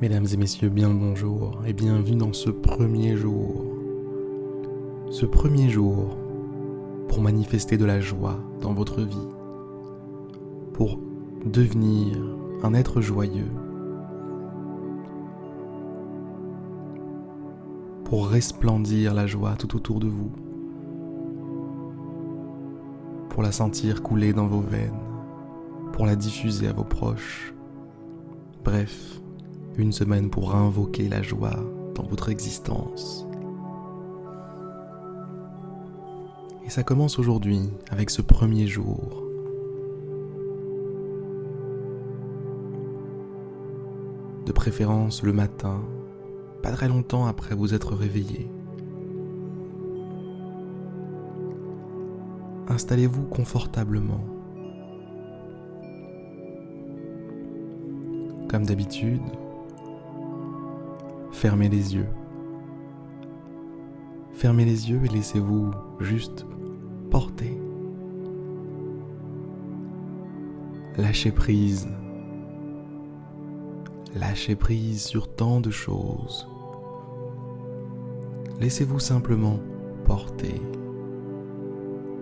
Mesdames et messieurs, bien le bonjour et bienvenue dans ce premier jour. Ce premier jour pour manifester de la joie dans votre vie, pour devenir un être joyeux, pour resplendir la joie tout autour de vous, pour la sentir couler dans vos veines, pour la diffuser à vos proches. Bref, une semaine pour invoquer la joie dans votre existence. Et ça commence aujourd'hui avec ce premier jour. De préférence le matin, pas très longtemps après vous être réveillé. Installez-vous confortablement. Comme d'habitude, fermez les yeux. Fermez les yeux et laissez-vous juste porter. Lâchez prise. Lâchez prise sur tant de choses. Laissez-vous simplement porter.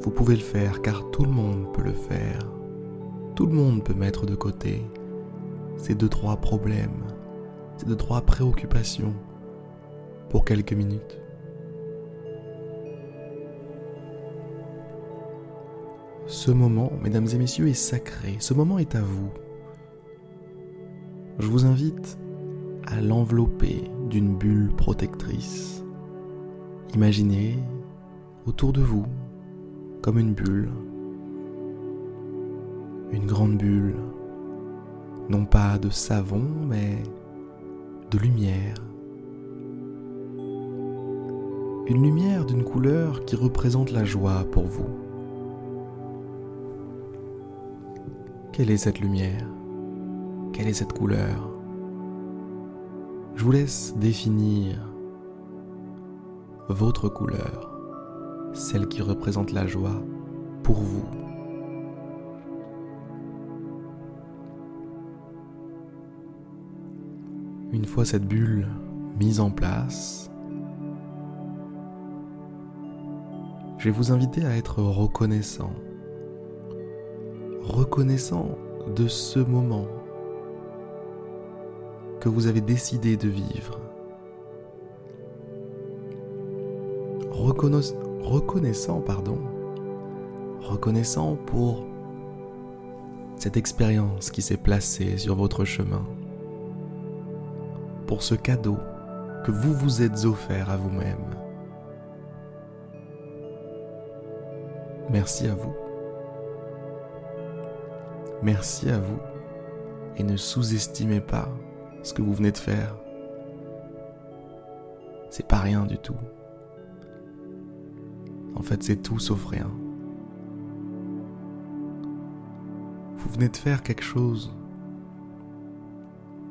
Vous pouvez le faire car tout le monde peut le faire. Tout le monde peut mettre de côté ces deux trois problèmes, deux trois préoccupations pour quelques minutes. Ce moment, mesdames et messieurs, est sacré. Ce moment est à vous. Je vous invite à l'envelopper d'une bulle protectrice. Imaginez autour de vous comme une bulle, une grande bulle, non pas de savon, mais lumière. Une lumière d'une couleur qui représente la joie pour vous. Quelle est cette lumière? Quelle est cette couleur? Je vous laisse définir votre couleur, celle qui représente la joie pour vous. Une fois cette bulle mise en place, je vais vous inviter à être reconnaissant. Reconnaissant de ce moment que vous avez décidé de vivre. reconnaissant, pardon, reconnaissant pour cette expérience qui s'est placée sur votre chemin, pour ce cadeau que vous vous êtes offert à vous-même. Merci à vous. Merci à vous et ne sous-estimez pas ce que vous venez de faire. C'est pas rien du tout. En fait, c'est tout sauf rien. Vous venez de faire quelque chose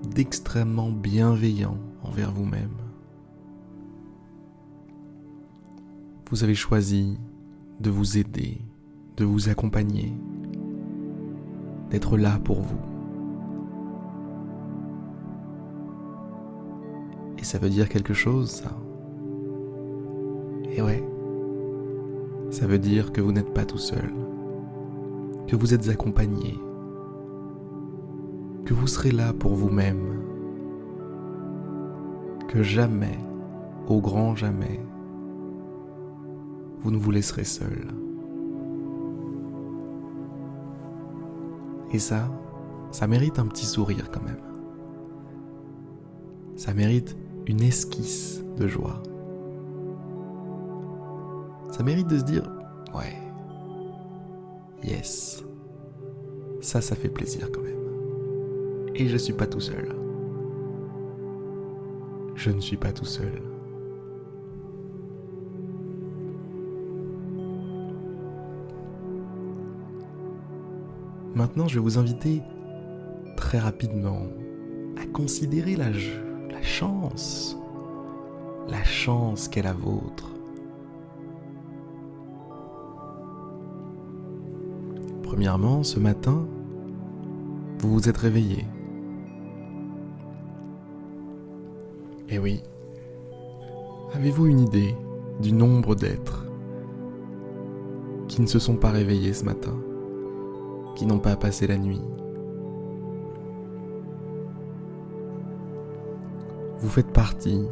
d'extrêmement bienveillant envers vous-même. Vous avez choisi de vous aider, de vous accompagner, d'être là pour vous. Et ça veut dire quelque chose, ça? Et ouais, ça veut dire que vous n'êtes pas tout seul, que vous êtes accompagné, que vous serez là pour vous-même, que jamais, au grand jamais, vous ne vous laisserez seul. Et ça, ça mérite un petit sourire quand même. Ça mérite une esquisse de joie. Ça mérite de se dire, ouais, yes, ça, ça fait plaisir quand même. Et je suis pas tout seul. Je ne suis pas tout seul. Maintenant, je vais vous inviter très rapidement à considérer la, la chance, la chance qu'est la vôtre. Premièrement, ce matin, vous vous êtes réveillé. Eh oui. Avez-vous une idée du nombre d'êtres qui ne se sont pas réveillés ce matin, qui n'ont pas passé la nuit? Vous faites partie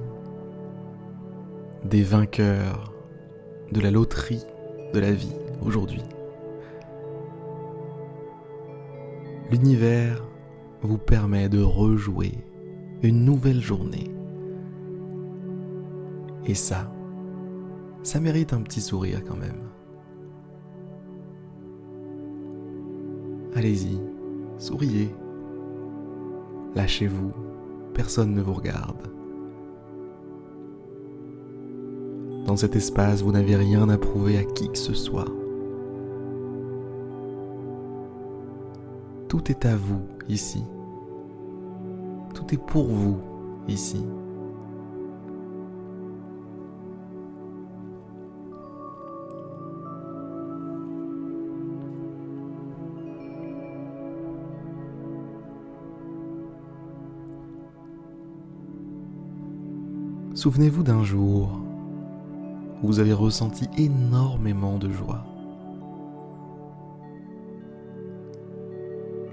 des vainqueurs de la loterie de la vie aujourd'hui. L'univers vous permet de rejouer une nouvelle journée. Et ça, ça mérite un petit sourire quand même. Allez-y, souriez. Lâchez-vous, personne ne vous regarde. Dans cet espace, vous n'avez rien à prouver à qui que ce soit. Tout est à vous ici. Tout est pour vous ici. Souvenez-vous d'un jour où vous avez ressenti énormément de joie.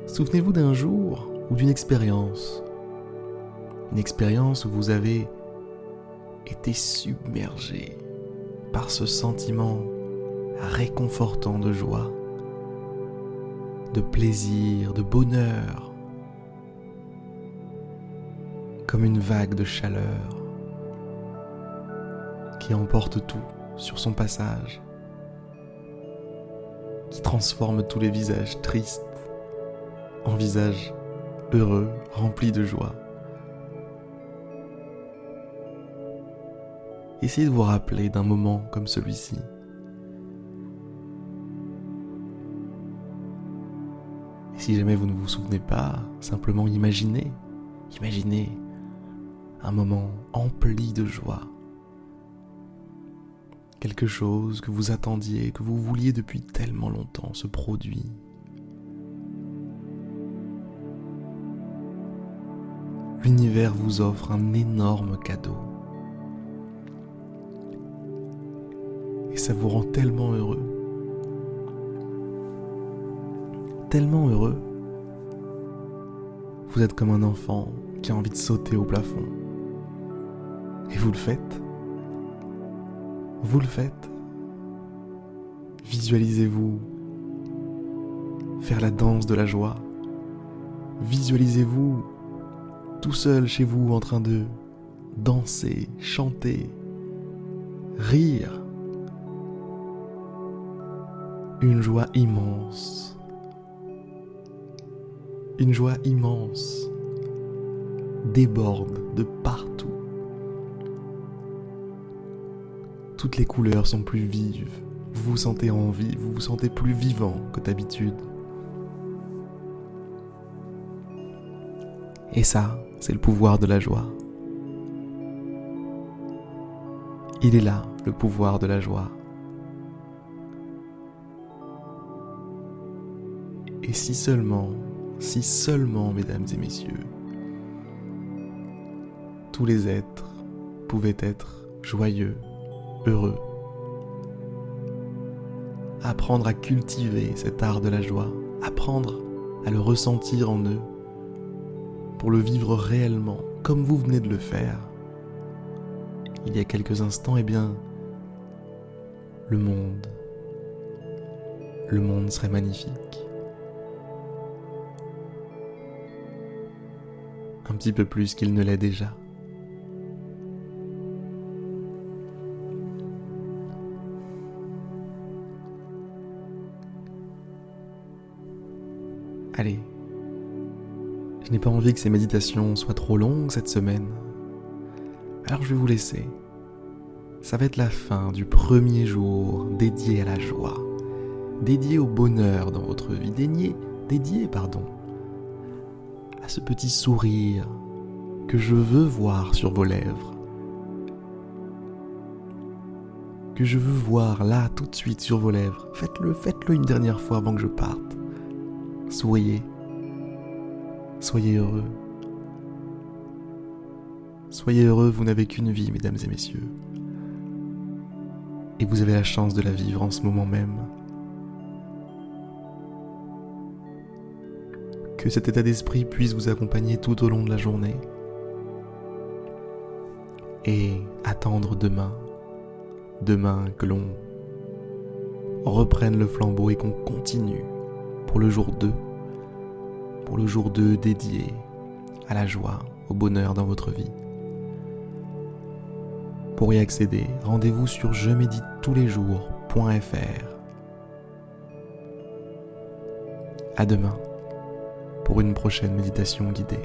Souvenez-vous d'un jour ou d'une expérience. Une expérience où vous avez été submergé par ce sentiment réconfortant de joie, de plaisir, de bonheur, comme une vague de chaleur qui emporte tout sur son passage, qui transforme tous les visages tristes en visages heureux, remplis de joie. Essayez de vous rappeler d'un moment comme celui-ci. Et si jamais vous ne vous souvenez pas, simplement imaginez, imaginez un moment empli de joie quelque chose que vous attendiez, que vous vouliez depuis tellement longtemps se produit. L'univers vous offre un énorme cadeau. Et ça vous rend tellement heureux. Tellement heureux. Vous êtes comme un enfant qui a envie de sauter au plafond. Et vous le faites vous le faites. Visualisez-vous faire la danse de la joie. Visualisez-vous tout seul chez vous en train de danser, chanter, rire. Une joie immense. Une joie immense déborde de partout. Toutes les couleurs sont plus vives. Vous vous sentez en vie, vous vous sentez plus vivant que d'habitude. Et ça, c'est le pouvoir de la joie. Il est là, le pouvoir de la joie. Et si seulement, si seulement, mesdames et messieurs, tous les êtres pouvaient être joyeux heureux. Apprendre à cultiver cet art de la joie, apprendre à le ressentir en eux, pour le vivre réellement, comme vous venez de le faire. Il y a quelques instants, eh bien, le monde, le monde serait magnifique. Un petit peu plus qu'il ne l'est déjà. Allez, je n'ai pas envie que ces méditations soient trop longues cette semaine. Alors je vais vous laisser. Ça va être la fin du premier jour dédié à la joie, dédié au bonheur dans votre vie, dédié, dédié pardon, à ce petit sourire que je veux voir sur vos lèvres, que je veux voir là tout de suite sur vos lèvres. Faites-le, faites-le une dernière fois avant que je parte. Souriez. Soyez heureux. Soyez heureux, vous n'avez qu'une vie, mesdames et messieurs. Et vous avez la chance de la vivre en ce moment même. Que cet état d'esprit puisse vous accompagner tout au long de la journée. Et attendre demain, demain que l'on reprenne le flambeau et qu'on continue pour le jour 2, pour le jour 2 dédié à la joie, au bonheur dans votre vie. Pour y accéder, rendez-vous sur je médite tous les jours.fr. À demain pour une prochaine méditation guidée.